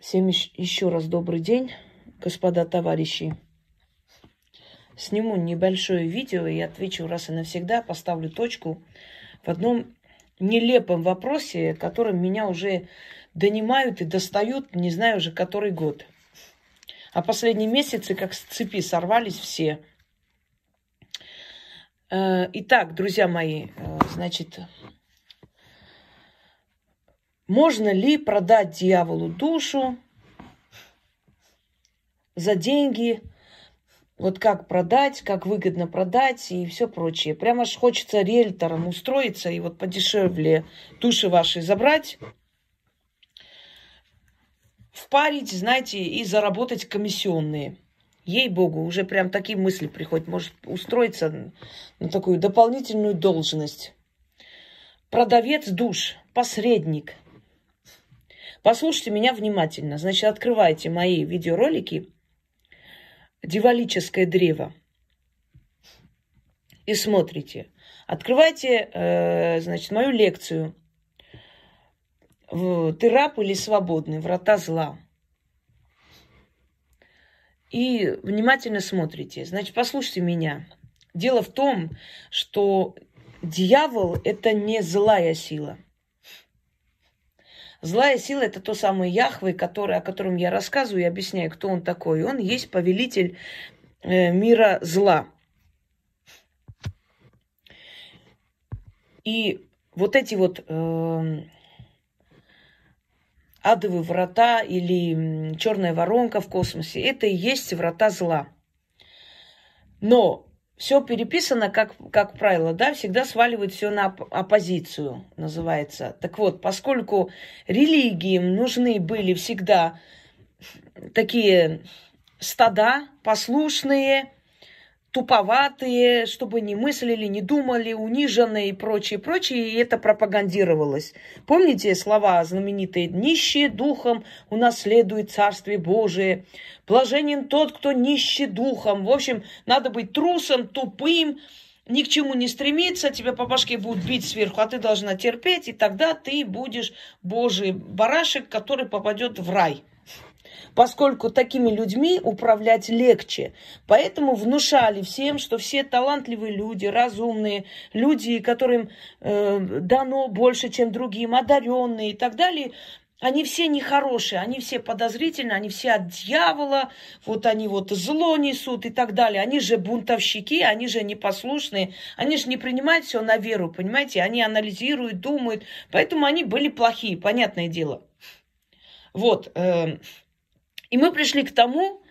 Всем еще раз добрый день, господа товарищи. Сниму небольшое видео и отвечу раз и навсегда, поставлю точку в одном нелепом вопросе, которым меня уже донимают и достают, не знаю уже который год. А последние месяцы как с цепи сорвались все. Э, итак, друзья мои, э, значит, можно ли продать дьяволу душу за деньги? Вот как продать, как выгодно продать и все прочее. Прямо аж хочется риэлтором устроиться и вот подешевле души ваши забрать, впарить, знаете, и заработать комиссионные. Ей-богу, уже прям такие мысли приходят. Может устроиться на такую дополнительную должность. Продавец душ, посредник – Послушайте меня внимательно. Значит, открывайте мои видеоролики «Дивалическое древо» и смотрите. Открывайте, э, значит, мою лекцию «Ты раб или свободный? Врата зла». И внимательно смотрите. Значит, послушайте меня. Дело в том, что дьявол – это не злая сила – Злая сила – это то самое Яхве, который, о котором я рассказываю и объясняю, кто он такой. Он есть повелитель э, мира зла. И вот эти вот э, адовые врата или черная воронка в космосе, это и есть врата зла. Но все переписано, как, как правило, да, всегда сваливают все на оппозицию, называется. Так вот, поскольку религиям нужны были всегда такие стада послушные, туповатые, чтобы не мыслили, не думали, униженные и прочее, прочее, и это пропагандировалось. Помните слова знаменитые «нищие духом унаследует Царствие Божие», «блаженен тот, кто нищий духом». В общем, надо быть трусом, тупым, ни к чему не стремиться, тебя по башке будут бить сверху, а ты должна терпеть, и тогда ты будешь Божий барашек, который попадет в рай поскольку такими людьми управлять легче. Поэтому внушали всем, что все талантливые люди, разумные, люди, которым э, дано больше, чем другим, одаренные и так далее, они все нехорошие, они все подозрительные, они все от дьявола, вот они вот зло несут и так далее. Они же бунтовщики, они же непослушные, они же не принимают все на веру, понимаете? Они анализируют, думают, поэтому они были плохие, понятное дело. Вот, э, и мы пришли к тому,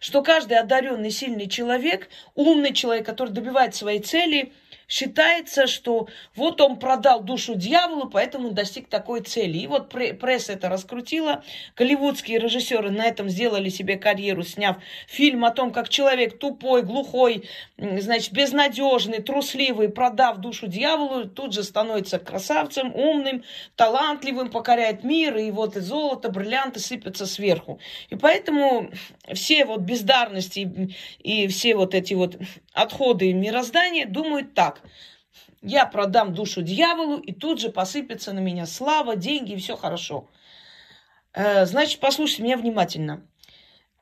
что каждый одаренный, сильный человек, умный человек, который добивает своей цели, считается, что вот он продал душу дьяволу, поэтому достиг такой цели. И вот пресса это раскрутила. Голливудские режиссеры на этом сделали себе карьеру, сняв фильм о том, как человек тупой, глухой, значит, безнадежный, трусливый, продав душу дьяволу, тут же становится красавцем, умным, талантливым, покоряет мир, и вот и золото, бриллианты сыпятся сверху. И поэтому все вот бездарности и все вот эти вот отходы мироздания думают так. Я продам душу дьяволу, и тут же посыпется на меня слава, деньги, и все хорошо. Э, значит, послушайте меня внимательно.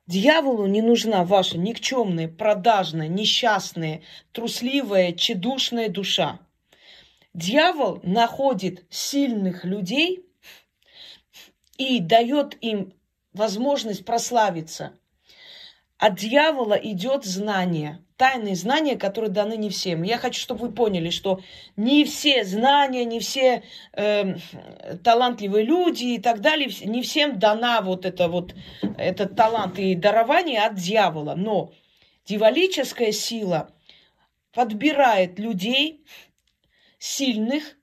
Дьяволу не нужна ваша никчемная, продажная, несчастная, трусливая, чедушная душа. Дьявол находит сильных людей и дает им возможность прославиться. От дьявола идет знание, тайные знания, которые даны не всем. Я хочу, чтобы вы поняли, что не все знания, не все э, талантливые люди и так далее, не всем дана вот это вот этот талант и дарование от дьявола. Но дьяволическая сила подбирает людей сильных,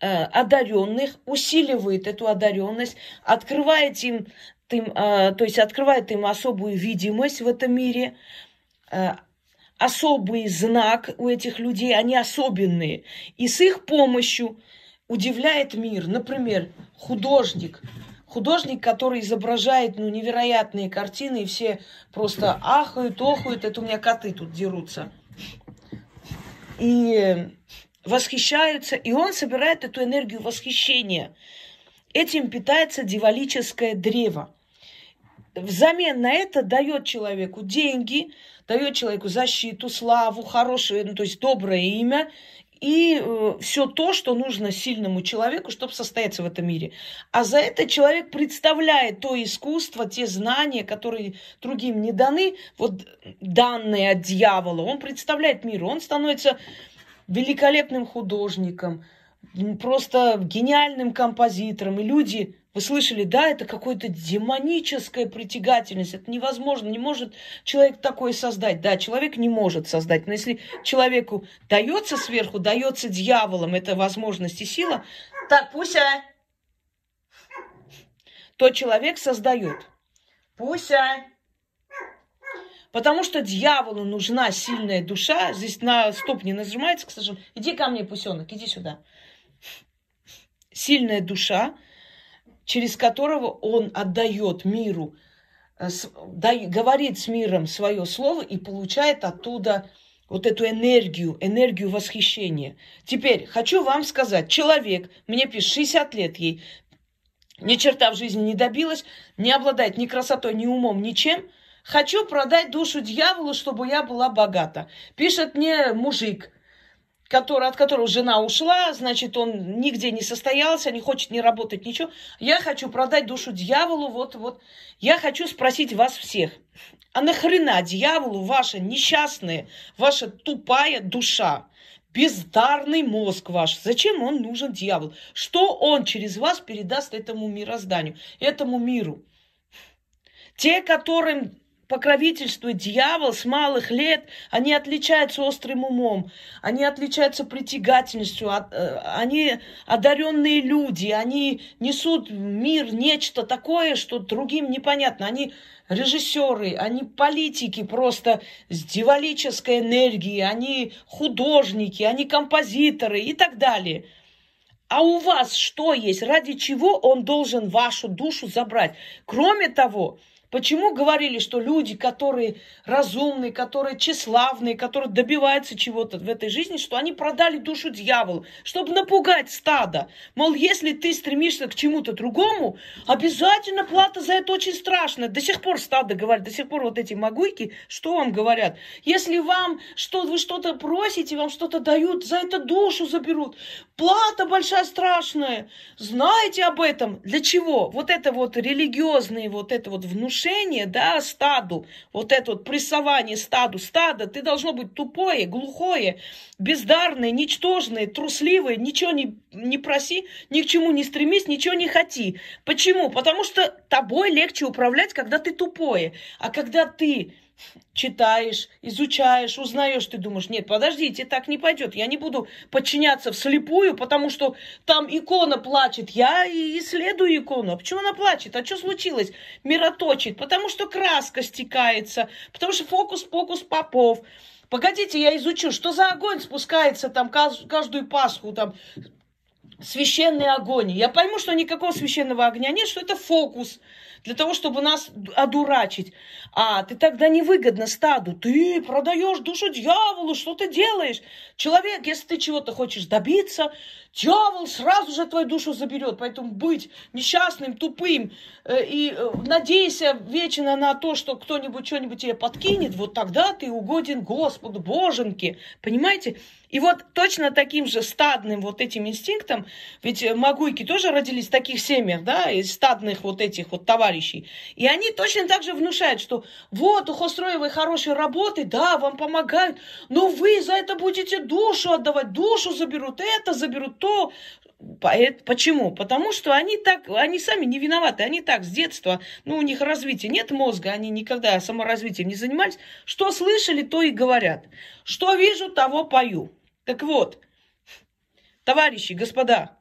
э, одаренных, усиливает эту одаренность, открывает им им, а, то есть открывает им особую видимость в этом мире, а, особый знак у этих людей, они особенные. И с их помощью удивляет мир. Например, художник. Художник, который изображает ну, невероятные картины, и все просто ахают, охают. Это у меня коты тут дерутся. И восхищаются. И он собирает эту энергию восхищения – этим питается дьяволическое древо. Взамен на это дает человеку деньги, дает человеку защиту, славу, хорошее, ну, то есть доброе имя и э, все то, что нужно сильному человеку, чтобы состояться в этом мире. А за это человек представляет то искусство, те знания, которые другим не даны, вот данные от дьявола, он представляет миру, он становится великолепным художником, просто гениальным композитором. И люди, вы слышали, да, это какая-то демоническая притягательность. Это невозможно, не может человек такое создать. Да, человек не может создать. Но если человеку дается сверху, дается дьяволом эта возможность и сила, так, Пуся, то человек создает. Пуся, Потому что дьяволу нужна сильная душа. Здесь на стоп не нажимается, к сожалению. Иди ко мне, пусенок, иди сюда. Сильная душа, через которого он отдает миру, э, говорит с миром свое слово и получает оттуда вот эту энергию, энергию восхищения. Теперь хочу вам сказать, человек, мне пишет 60 лет ей, ни черта в жизни не добилась, не обладает ни красотой, ни умом, ничем – Хочу продать душу дьяволу, чтобы я была богата. Пишет мне мужик, который, от которого жена ушла, значит, он нигде не состоялся, не хочет не работать, ничего. Я хочу продать душу дьяволу, вот, вот. Я хочу спросить вас всех, а нахрена дьяволу ваша несчастная, ваша тупая душа? бездарный мозг ваш. Зачем он нужен дьявол? Что он через вас передаст этому мирозданию, этому миру? Те, которым покровительствует дьявол с малых лет, они отличаются острым умом, они отличаются притягательностью, э, они одаренные люди, они несут в мир нечто такое, что другим непонятно. Они режиссеры, они политики просто с дьяволической энергией, они художники, они композиторы и так далее. А у вас что есть? Ради чего он должен вашу душу забрать? Кроме того, Почему говорили, что люди, которые разумные, которые тщеславные, которые добиваются чего-то в этой жизни, что они продали душу дьяволу, чтобы напугать стадо? Мол, если ты стремишься к чему-то другому, обязательно плата за это очень страшная. До сих пор стадо говорит, до сих пор вот эти могуйки, что вам говорят? Если вам что вы что-то просите, вам что-то дают, за это душу заберут. Плата большая, страшная. Знаете об этом? Для чего? Вот это вот религиозные, вот это вот внушение, да, стаду, вот это вот прессование стаду, стадо, ты должно быть тупое, глухое, бездарное, ничтожное, трусливое, ничего не, не проси, ни к чему не стремись, ничего не хоти. Почему? Потому что тобой легче управлять, когда ты тупое. А когда ты читаешь, изучаешь, узнаешь, ты думаешь, нет, подождите, так не пойдет, я не буду подчиняться вслепую, потому что там икона плачет, я и исследую икону. А почему она плачет? А что случилось? Мироточит, потому что краска стекается, потому что фокус-покус попов. Погодите, я изучу, что за огонь спускается там каждую Пасху, там священный огонь. Я пойму, что никакого священного огня нет, что это фокус для того, чтобы нас одурачить. А ты тогда невыгодно стаду. Ты продаешь душу дьяволу, что ты делаешь? Человек, если ты чего-то хочешь добиться, дьявол сразу же твою душу заберет. Поэтому быть несчастным, тупым э, и э, надейся вечно на то, что кто-нибудь что-нибудь тебе подкинет, вот тогда ты угоден Господу, Боженьке. Понимаете? И вот точно таким же стадным вот этим инстинктом, ведь магуйки тоже родились в таких семьях, да, из стадных вот этих вот товарищей. И они точно так же внушают, что вот у Хостроевой хорошие работы, да, вам помогают, но вы за это будете душу отдавать, душу заберут, это заберут, то. Почему? Потому что они так, они сами не виноваты, они так с детства, ну, у них развития нет мозга, они никогда саморазвитием не занимались. Что слышали, то и говорят. Что вижу, того пою. Так вот, товарищи, господа,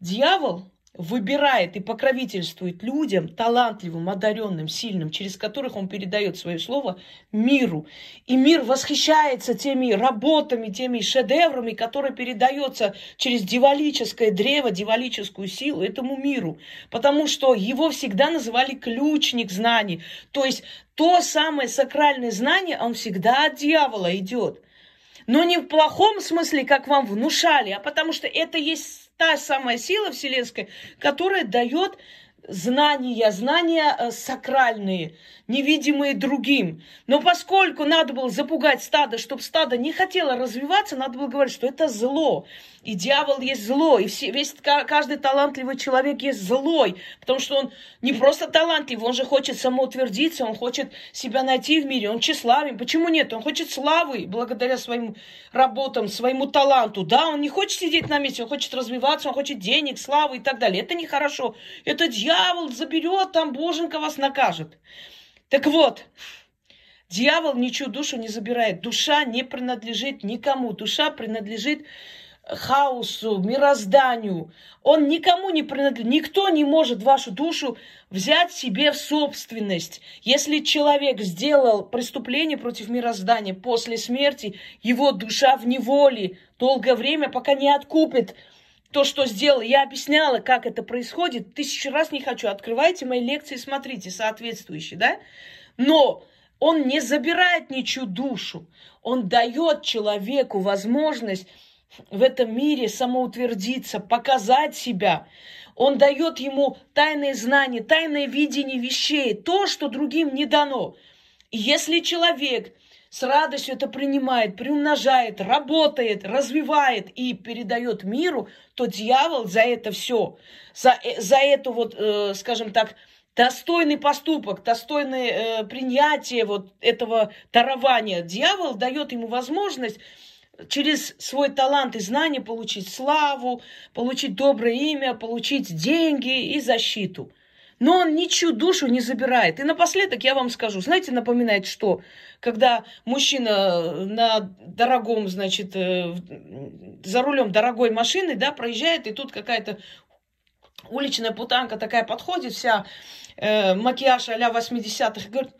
дьявол выбирает и покровительствует людям, талантливым, одаренным, сильным, через которых он передает свое слово миру. И мир восхищается теми работами, теми шедеврами, которые передаются через дивалическое древо, дивалическую силу этому миру. Потому что его всегда называли ключник знаний. То есть то самое сакральное знание, он всегда от дьявола идет. Но не в плохом смысле, как вам внушали, а потому что это есть та самая сила вселенская, которая дает знания, знания э, сакральные, невидимые другим. Но поскольку надо было запугать стадо, чтобы стадо не хотело развиваться, надо было говорить, что это зло. И дьявол есть зло, и все, весь, каждый талантливый человек есть злой, потому что он не просто талантлив, он же хочет самоутвердиться, он хочет себя найти в мире, он тщеславен. Почему нет? Он хочет славы благодаря своим работам, своему таланту. Да, он не хочет сидеть на месте, он хочет развиваться, он хочет денег, славы и так далее. Это нехорошо. Это дьявол заберет, там Боженька вас накажет. Так вот, дьявол ничью душу не забирает. Душа не принадлежит никому. Душа принадлежит хаосу, мирозданию. Он никому не принадлежит. Никто не может вашу душу взять себе в собственность. Если человек сделал преступление против мироздания после смерти, его душа в неволе долгое время, пока не откупит то, что сделал. Я объясняла, как это происходит. Тысячу раз не хочу. Открывайте мои лекции, смотрите, соответствующие, да? Но он не забирает ничью душу. Он дает человеку возможность в этом мире самоутвердиться, показать себя. Он дает ему тайные знания, тайное видение вещей, то, что другим не дано. Если человек с радостью это принимает, приумножает, работает, развивает и передает миру, то дьявол за это все, за, э, за эту вот, э, скажем так, достойный поступок, достойное э, принятие вот этого дарования, дьявол дает ему возможность через свой талант и знания получить славу, получить доброе имя, получить деньги и защиту. Но он ничью душу не забирает. И напоследок я вам скажу, знаете, напоминает что? Когда мужчина на дорогом, значит, э, за рулем дорогой машины, да, проезжает, и тут какая-то уличная путанка такая подходит, вся э, макияж а-ля 80-х, и говорит,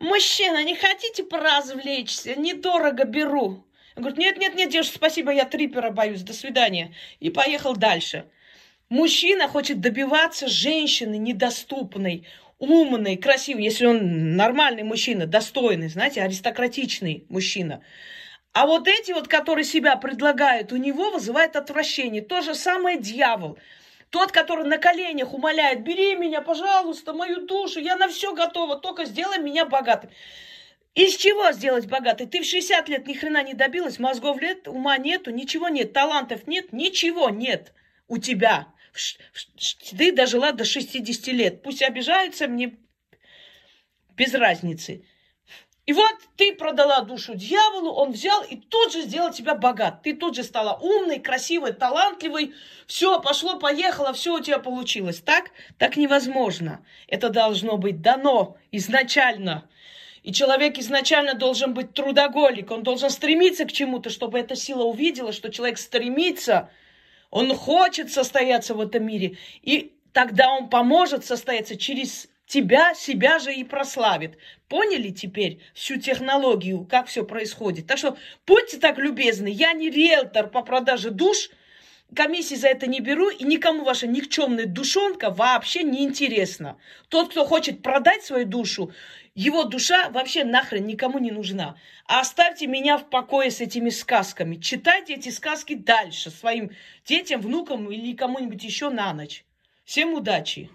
мужчина, не хотите поразвлечься? Недорого беру. Он говорит, нет, нет, нет, девушка, спасибо, я трипера боюсь, до свидания. И поехал дальше. Мужчина хочет добиваться женщины недоступной, умный, красивый, если он нормальный мужчина, достойный, знаете, аристократичный мужчина. А вот эти вот, которые себя предлагают, у него вызывает отвращение. То же самое дьявол. Тот, который на коленях умоляет, бери меня, пожалуйста, мою душу, я на все готова, только сделай меня богатым. Из чего сделать богатый? Ты в 60 лет ни хрена не добилась, мозгов лет, ума нету, ничего нет, талантов нет, ничего нет у тебя. Ты дожила до 60 лет. Пусть обижаются, мне без разницы. И вот ты продала душу дьяволу, он взял и тут же сделал тебя богат. Ты тут же стала умной, красивой, талантливой. Все, пошло, поехало, все у тебя получилось. Так? Так невозможно. Это должно быть дано изначально. И человек изначально должен быть трудоголик. Он должен стремиться к чему-то, чтобы эта сила увидела, что человек стремится, он хочет состояться в этом мире. И тогда он поможет состояться через тебя, себя же и прославит. Поняли теперь всю технологию, как все происходит? Так что будьте так любезны, я не риэлтор по продаже душ, комиссии за это не беру, и никому ваша никчемная душонка вообще не интересна. Тот, кто хочет продать свою душу, его душа вообще нахрен никому не нужна. Оставьте меня в покое с этими сказками. Читайте эти сказки дальше своим детям, внукам или кому-нибудь еще на ночь. Всем удачи!